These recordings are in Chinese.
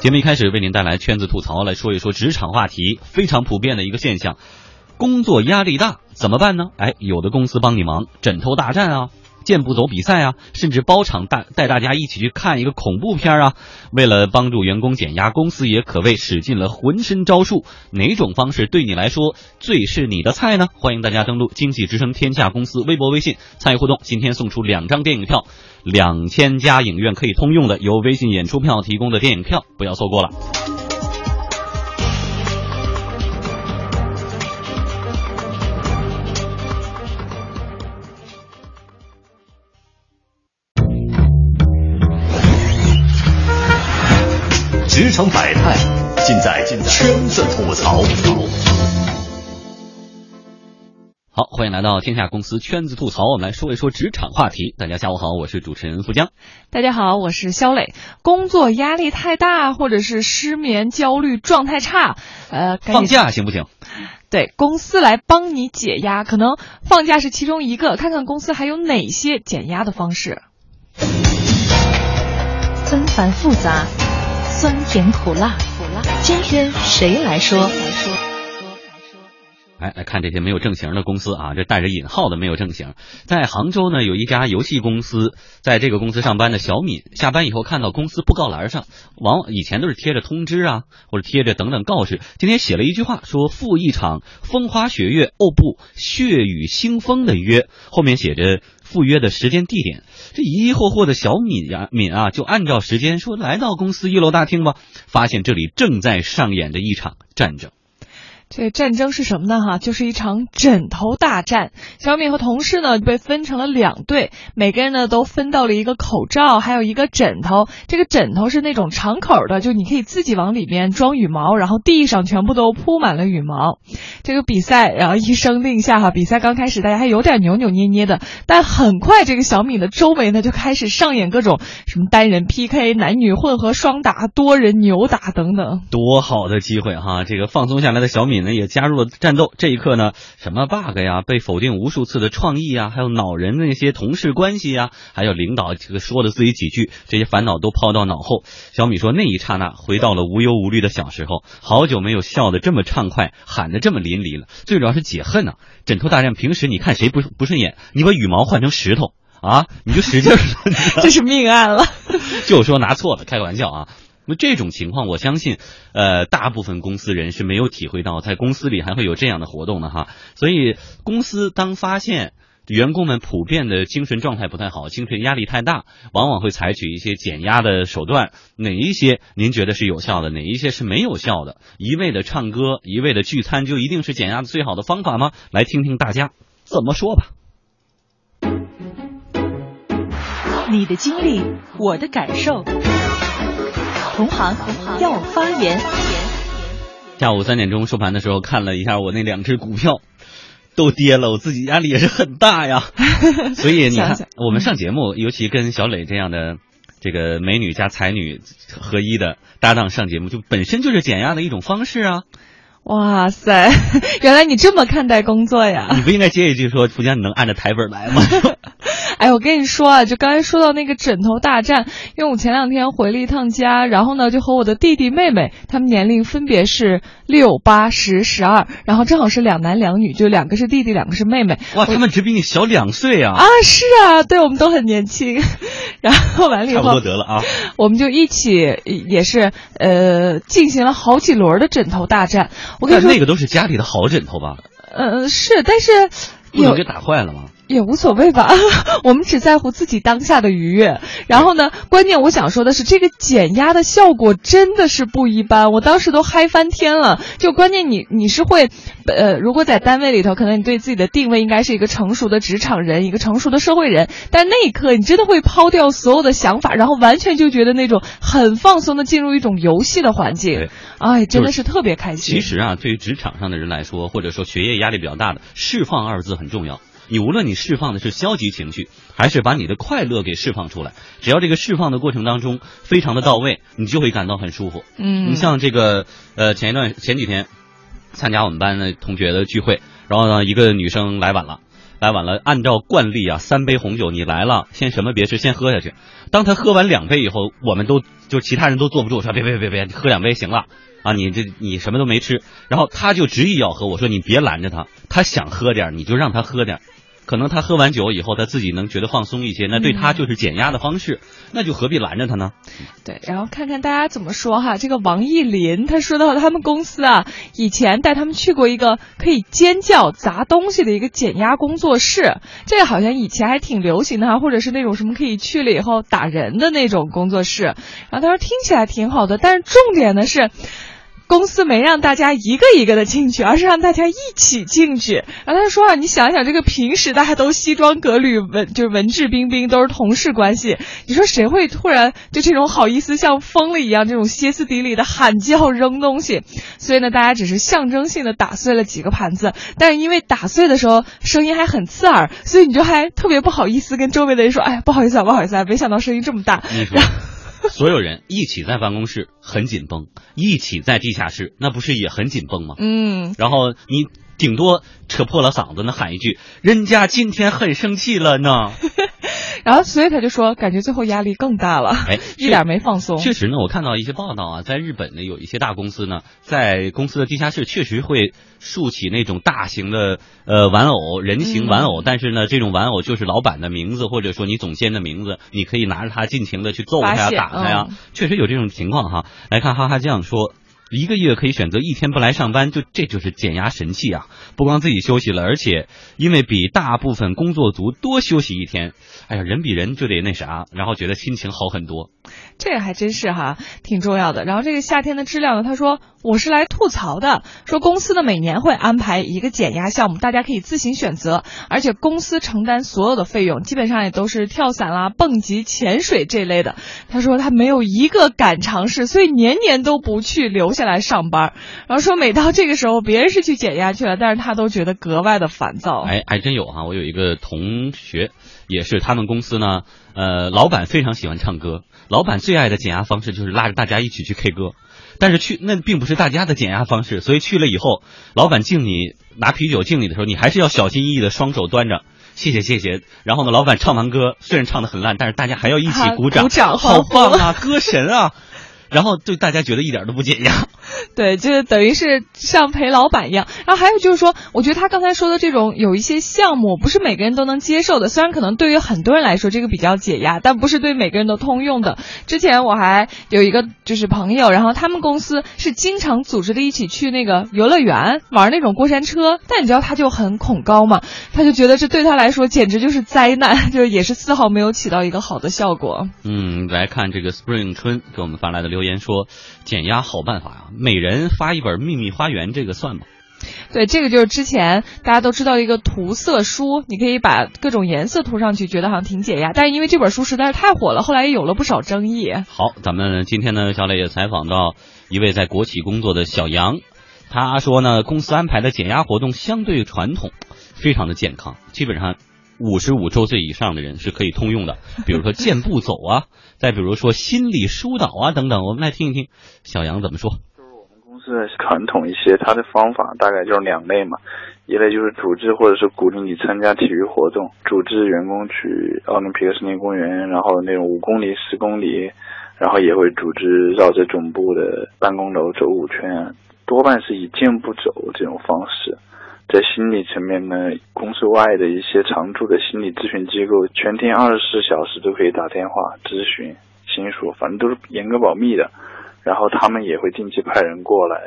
节目一开始为您带来圈子吐槽，来说一说职场话题，非常普遍的一个现象，工作压力大怎么办呢？哎，有的公司帮你忙，枕头大战啊。健步走比赛啊，甚至包场带带大家一起去看一个恐怖片啊！为了帮助员工减压，公司也可谓使尽了浑身招数。哪种方式对你来说最是你的菜呢？欢迎大家登录经济之声天下公司微博微信参与互动。今天送出两张电影票，两千家影院可以通用的，由微信演出票提供的电影票，不要错过了。百态，尽在尽在圈子吐槽。好，欢迎来到天下公司圈子吐槽，我们来说一说职场话题。大家下午好，我是主持人付江。大家好，我是肖磊。工作压力太大，或者是失眠、焦虑、状态差，呃，放假行不行？对公司来帮你解压，可能放假是其中一个。看看公司还有哪些减压的方式。纷繁复杂。酸甜苦辣，苦辣。今天谁来说？来来看这些没有正形的公司啊，这带着引号的没有正形。在杭州呢，有一家游戏公司，在这个公司上班的小敏，下班以后看到公司布告栏上，往往以前都是贴着通知啊，或者贴着等等告示，今天写了一句话，说赴一场风花雪月、哦不，血雨腥风的约，后面写着。赴约的时间地点，这疑疑惑惑的小敏呀敏啊，就按照时间说来到公司一楼大厅吧，发现这里正在上演着一场战争。这战争是什么呢？哈，就是一场枕头大战。小米和同事呢被分成了两队，每个人呢都分到了一个口罩，还有一个枕头。这个枕头是那种长口的，就你可以自己往里面装羽毛，然后地上全部都铺满了羽毛。这个比赛，然后一声令下，哈，比赛刚开始大家还有点扭扭捏捏的，但很快这个小米的周围呢就开始上演各种什么单人 PK、男女混合双打、多人扭打等等。多好的机会哈！这个放松下来的小米敏。呢也加入了战斗。这一刻呢，什么 bug 呀，被否定无数次的创意啊，还有恼人的那些同事关系呀，还有领导这个说的自己几句，这些烦恼都抛到脑后。小米说，那一刹那回到了无忧无虑的小时候，好久没有笑得这么畅快，喊得这么淋漓了。最主要是解恨呐！枕头大战，平时你看谁不不顺眼，你把羽毛换成石头啊，你就使劲 这是命案了。就说拿错了，开个玩笑啊。那这种情况，我相信，呃，大部分公司人是没有体会到，在公司里还会有这样的活动的哈。所以，公司当发现员工们普遍的精神状态不太好，精神压力太大，往往会采取一些减压的手段。哪一些您觉得是有效的？哪一些是没有效的？一味的唱歌，一味的聚餐，就一定是减压的最好的方法吗？来听听大家怎么说吧。你的经历，我的感受。同行要发言。下午三点钟收盘的时候，看了一下我那两只股票，都跌了，我自己压力也是很大呀。所以你看，我们上节目，尤其跟小磊这样的这个美女加才女合一的搭档上节目，就本身就是减压的一种方式啊。哇塞，原来你这么看待工作呀？你不应该接一句说，福江，你能按着台本来吗？哎，我跟你说啊，就刚才说到那个枕头大战，因为我前两天回了一趟家，然后呢，就和我的弟弟妹妹，他们年龄分别是六、八、十、十二，然后正好是两男两女，就两个是弟弟，两个是妹妹。哇，他们只比你小两岁啊！啊，是啊，对我们都很年轻。然后完了以后，差不多得了啊，我们就一起也是呃进行了好几轮的枕头大战。我跟你说，那个都是家里的好枕头吧？呃，是，但是不能给打坏了吗？也无所谓吧，我们只在乎自己当下的愉悦。然后呢，关键我想说的是，这个减压的效果真的是不一般，我当时都嗨翻天了。就关键你你是会，呃，如果在单位里头，可能你对自己的定位应该是一个成熟的职场人，一个成熟的社会人，但那一刻你真的会抛掉所有的想法，然后完全就觉得那种很放松的进入一种游戏的环境，哎，真的是特别开心。其实啊，对于职场上的人来说，或者说学业压力比较大的，释放二字很重要。你无论你释放的是消极情绪，还是把你的快乐给释放出来，只要这个释放的过程当中非常的到位，你就会感到很舒服。嗯，你像这个呃前一段前几天参加我们班的同学的聚会，然后呢一个女生来晚了，来晚了，按照惯例啊，三杯红酒你来了，先什么别吃，先喝下去。当他喝完两杯以后，我们都就其他人都坐不住，说别别别别，喝两杯行了啊，你这你什么都没吃，然后他就执意要喝，我说你别拦着他，他想喝点你就让他喝点。可能他喝完酒以后，他自己能觉得放松一些，那对他就是减压的方式，那就何必拦着他呢？对，然后看看大家怎么说哈。这个王艺林他说到他们公司啊，以前带他们去过一个可以尖叫砸东西的一个减压工作室，这个好像以前还挺流行的哈，或者是那种什么可以去了以后打人的那种工作室。然后他说听起来挺好的，但是重点的是。公司没让大家一个一个的进去，而是让大家一起进去。然后他说啊，你想想，这个平时大家都西装革履，文就是文质彬彬，都是同事关系。你说谁会突然就这种好意思像疯了一样，这种歇斯底里的喊叫扔东西？所以呢，大家只是象征性的打碎了几个盘子，但是因为打碎的时候声音还很刺耳，所以你就还特别不好意思跟周围的人说，哎，不好意思啊，不好意思啊，没想到声音这么大。然后。所有人一起在办公室很紧绷，一起在地下室那不是也很紧绷吗？嗯，然后你顶多扯破了嗓子呢喊一句：“人家今天很生气了呢。”然后，所以他就说，感觉最后压力更大了，哎，一点没放松。确实呢，我看到一些报道啊，在日本呢，有一些大公司呢，在公司的地下室确实会竖起那种大型的呃玩偶，人形玩偶，但是呢，这种玩偶就是老板的名字，或者说你总监的名字，你可以拿着它尽情的去揍他呀、打他呀，确实有这种情况哈。来看哈哈酱说。一个月可以选择一天不来上班，就这就是减压神器啊！不光自己休息了，而且因为比大部分工作族多休息一天，哎呀，人比人就得那啥，然后觉得心情好很多。这个还真是哈，挺重要的。然后这个夏天的质量呢，他说我是来吐槽的，说公司呢每年会安排一个减压项目，大家可以自行选择，而且公司承担所有的费用，基本上也都是跳伞啦、蹦极、潜水这类的。他说他没有一个敢尝试，所以年年都不去留下来上班。然后说每到这个时候，别人是去减压去了，但是他都觉得格外的烦躁。哎，还真有哈，我有一个同学，也是他们公司呢，呃，老板非常喜欢唱歌。老板最爱的减压方式就是拉着大家一起去 K 歌，但是去那并不是大家的减压方式，所以去了以后，老板敬你拿啤酒敬你的时候，你还是要小心翼翼的双手端着，谢谢谢谢。然后呢，老板唱完歌，虽然唱的很烂，但是大家还要一起鼓掌，鼓掌，好棒啊，歌神啊。然后对大家觉得一点都不解压，对，就等于是像陪老板一样。然后还有就是说，我觉得他刚才说的这种有一些项目不是每个人都能接受的，虽然可能对于很多人来说这个比较解压，但不是对每个人都通用的。之前我还有一个就是朋友，然后他们公司是经常组织的一起去那个游乐园玩那种过山车，但你知道他就很恐高嘛，他就觉得这对他来说简直就是灾难，就是也是丝毫没有起到一个好的效果。嗯，来看这个 Spring 春给我们发来的留。留言说减压好办法啊，每人发一本《秘密花园》，这个算吗？对，这个就是之前大家都知道一个涂色书，你可以把各种颜色涂上去，觉得好像挺解压。但是因为这本书实在是太火了，后来也有了不少争议。好，咱们今天呢，小磊也采访到一位在国企工作的小杨，他说呢，公司安排的减压活动相对传统，非常的健康，基本上。五十五周岁以上的人是可以通用的，比如说健步走啊，再比如说心理疏导啊等等。我们来听一听小杨怎么说。就是我们公司的传统一些，它的方法大概就是两类嘛，一类就是组织或者是鼓励你参加体育活动，组织员工去奥林匹克森林公园，然后那种五公里、十公里，然后也会组织绕着总部的办公楼走五圈，多半是以健步走这种方式。在心理层面呢，公司外的一些常驻的心理咨询机构，全天二十四小时都可以打电话咨询、亲属，反正都是严格保密的。然后他们也会定期派人过来。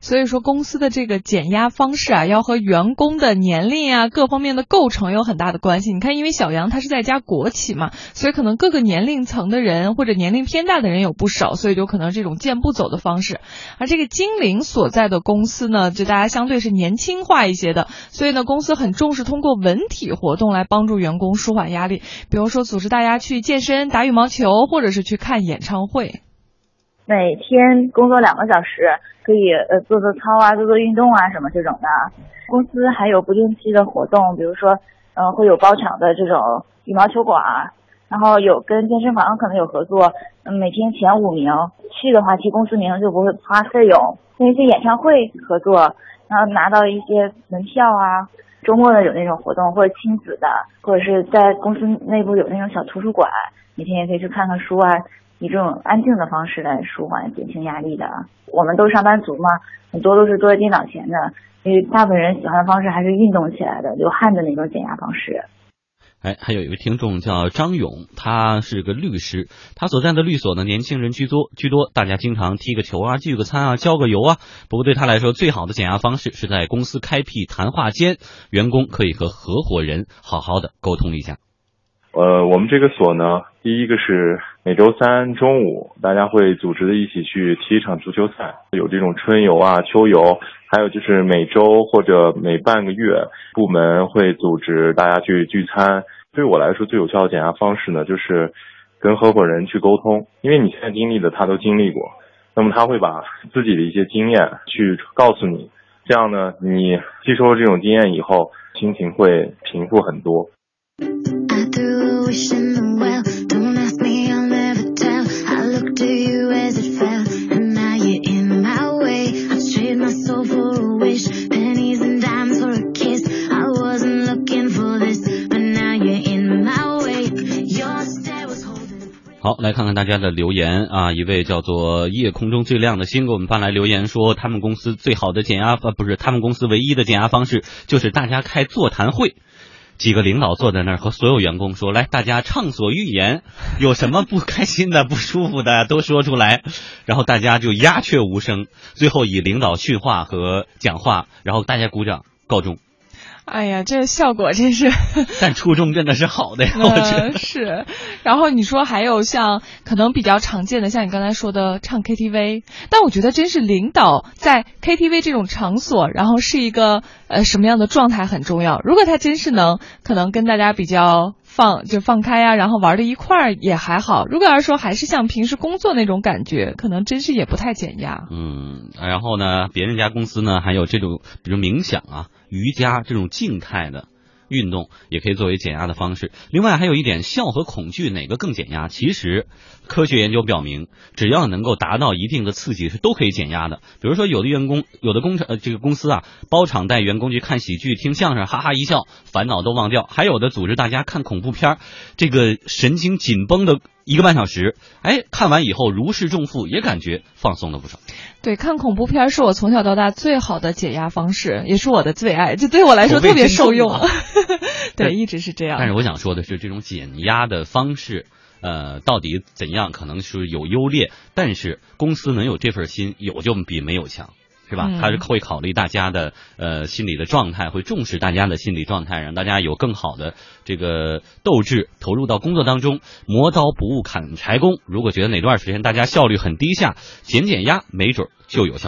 所以说，公司的这个减压方式啊，要和员工的年龄啊各方面的构成有很大的关系。你看，因为小杨他是在家国企嘛，所以可能各个年龄层的人或者年龄偏大的人有不少，所以就可能这种健步走的方式。而这个精灵所在的公司呢，就大家相对是年轻化一些的，所以呢，公司很重视通过文体活动来帮助员工舒缓压力，比如说组织大家去健身、打羽毛球，或者是去看演唱会。每天工作两个小时，可以呃做做操啊，做做运动啊什么这种的。公司还有不定期的活动，比如说，嗯，会有包场的这种羽毛球馆，然后有跟健身房可能有合作，嗯，每天前五名去的话，提公司名就不会花费用。跟一些演唱会合作，然后拿到一些门票啊，周末的有那种活动，或者亲子的，或者是在公司内部有那种小图书馆，每天也可以去看看书啊，以这种安静的方式来舒缓减轻压力的。我们都是上班族嘛，很多都是坐在电脑前的，因为大部分人喜欢的方式还是运动起来的，流汗的那种减压方式。哎，还有一位听众叫张勇，他是个律师，他所在的律所呢，年轻人居多居多，大家经常踢个球啊，聚个餐啊，郊个游啊。不过对他来说，最好的减压方式是在公司开辟谈话间，员工可以和合伙人好好的沟通一下。呃，我们这个所呢，第一个是每周三中午，大家会组织的一起去踢一场足球赛，有这种春游啊、秋游，还有就是每周或者每半个月，部门会组织大家去聚餐。对我来说，最有效的减压方式呢，就是跟合伙人去沟通，因为你现在经历的他都经历过，那么他会把自己的一些经验去告诉你，这样呢，你吸收了这种经验以后，心情会平复很多。来看看大家的留言啊！一位叫做夜空中最亮的星给我们发来留言说，他们公司最好的减压呃不是，他们公司唯一的减压方式就是大家开座谈会。几个领导坐在那儿和所有员工说：“来，大家畅所欲言，有什么不开心的、不舒服的都说出来。”然后大家就鸦雀无声，最后以领导训话和讲话，然后大家鼓掌告终。哎呀，这效果真是，但初衷真的是好的呀，我觉得是。然后你说还有像可能比较常见的，像你刚才说的唱 KTV，但我觉得真是领导在 KTV 这种场所，然后是一个呃什么样的状态很重要。如果他真是能可能跟大家比较放就放开呀，然后玩的一块儿也还好。如果要是说还是像平时工作那种感觉，可能真是也不太减压。嗯，然后呢，别人家公司呢还有这种比如冥想啊。瑜伽这种静态的运动也可以作为减压的方式。另外还有一点，笑和恐惧哪个更减压？其实科学研究表明，只要能够达到一定的刺激，是都可以减压的。比如说，有的员工、有的工厂呃这个公司啊，包场带员工去看喜剧、听相声，哈哈一笑，烦恼都忘掉；还有的组织大家看恐怖片，这个神经紧绷的一个半小时，哎，看完以后如释重负，也感觉放松了不少。对，看恐怖片是我从小到大最好的解压方式，也是我的最爱，这对我来说特别受用。对，一直是这样。但是我想说的是，这种减压的方式，呃，到底怎样，可能是有优劣。但是公司能有这份心，有就比没有强。是吧？他是会考虑大家的呃心理的状态，会重视大家的心理状态，让大家有更好的这个斗志投入到工作当中。磨刀不误砍柴工。如果觉得哪段时间大家效率很低下，减减压，没准就有效。